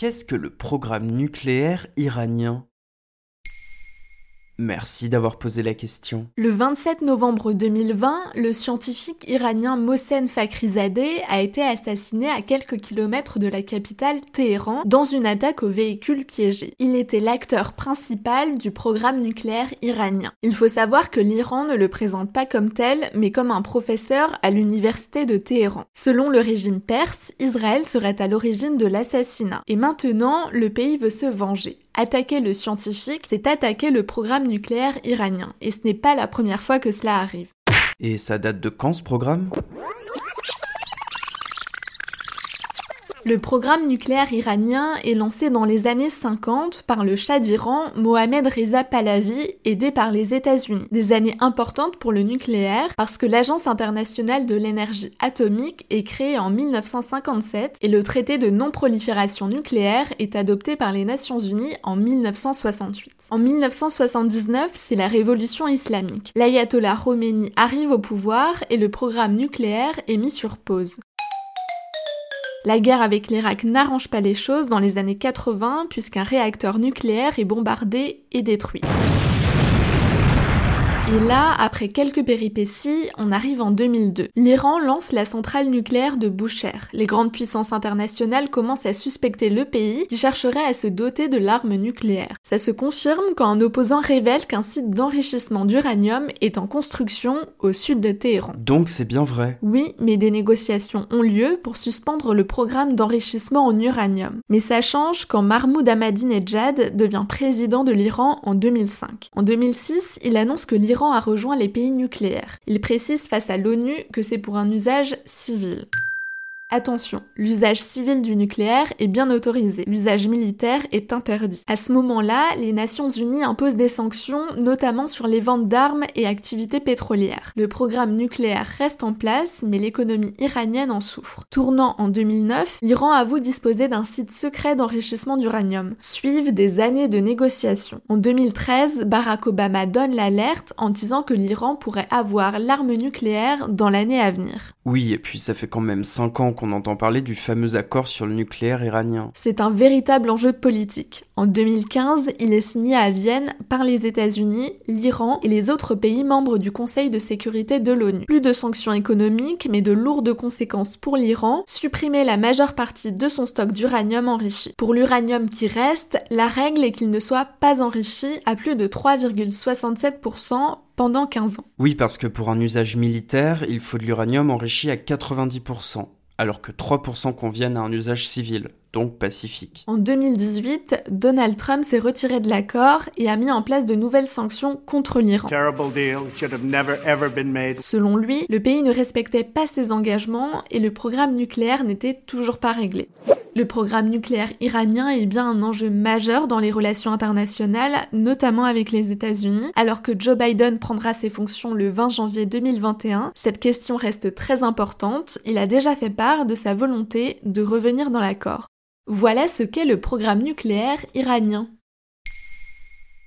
qu'est-ce que le programme nucléaire iranien? Merci d'avoir posé la question. Le 27 novembre 2020, le scientifique iranien Mohsen Fakhrizadeh a été assassiné à quelques kilomètres de la capitale Téhéran dans une attaque au véhicule piégé. Il était l'acteur principal du programme nucléaire iranien. Il faut savoir que l'Iran ne le présente pas comme tel, mais comme un professeur à l'université de Téhéran. Selon le régime perse, Israël serait à l'origine de l'assassinat. Et maintenant, le pays veut se venger. Attaquer le scientifique, c'est attaquer le programme nucléaire iranien. Et ce n'est pas la première fois que cela arrive. Et ça date de quand ce programme? Le programme nucléaire iranien est lancé dans les années 50 par le Shah d'Iran Mohamed Reza Pahlavi, aidé par les États-Unis. Des années importantes pour le nucléaire parce que l'Agence internationale de l'énergie atomique est créée en 1957 et le traité de non-prolifération nucléaire est adopté par les Nations Unies en 1968. En 1979, c'est la révolution islamique. L'ayatollah Khomeini arrive au pouvoir et le programme nucléaire est mis sur pause. La guerre avec l'Irak n'arrange pas les choses dans les années 80 puisqu'un réacteur nucléaire est bombardé et détruit. Et là, après quelques péripéties, on arrive en 2002. L'Iran lance la centrale nucléaire de Boucher. Les grandes puissances internationales commencent à suspecter le pays qui chercherait à se doter de l'arme nucléaire. Ça se confirme quand un opposant révèle qu'un site d'enrichissement d'uranium est en construction au sud de Téhéran. Donc c'est bien vrai. Oui, mais des négociations ont lieu pour suspendre le programme d'enrichissement en uranium. Mais ça change quand Mahmoud Ahmadinejad devient président de l'Iran en 2005. En 2006, il annonce que l'Iran a rejoint les pays nucléaires. Il précise face à l'ONU que c'est pour un usage civil. Attention, l'usage civil du nucléaire est bien autorisé, l'usage militaire est interdit. À ce moment-là, les Nations Unies imposent des sanctions, notamment sur les ventes d'armes et activités pétrolières. Le programme nucléaire reste en place, mais l'économie iranienne en souffre. Tournant en 2009, l'Iran avoue disposer d'un site secret d'enrichissement d'uranium. Suivent des années de négociations. En 2013, Barack Obama donne l'alerte en disant que l'Iran pourrait avoir l'arme nucléaire dans l'année à venir. Oui, et puis ça fait quand même 5 ans qu'on entend parler du fameux accord sur le nucléaire iranien. C'est un véritable enjeu politique. En 2015, il est signé à Vienne par les États-Unis, l'Iran et les autres pays membres du Conseil de sécurité de l'ONU. Plus de sanctions économiques, mais de lourdes conséquences pour l'Iran, supprimer la majeure partie de son stock d'uranium enrichi. Pour l'uranium qui reste, la règle est qu'il ne soit pas enrichi à plus de 3,67% pendant 15 ans. Oui, parce que pour un usage militaire, il faut de l'uranium enrichi à 90% alors que 3% conviennent à un usage civil, donc pacifique. En 2018, Donald Trump s'est retiré de l'accord et a mis en place de nouvelles sanctions contre l'Iran. Selon lui, le pays ne respectait pas ses engagements et le programme nucléaire n'était toujours pas réglé. Le programme nucléaire iranien est bien un enjeu majeur dans les relations internationales, notamment avec les États-Unis. Alors que Joe Biden prendra ses fonctions le 20 janvier 2021, cette question reste très importante. Il a déjà fait part de sa volonté de revenir dans l'accord. Voilà ce qu'est le programme nucléaire iranien.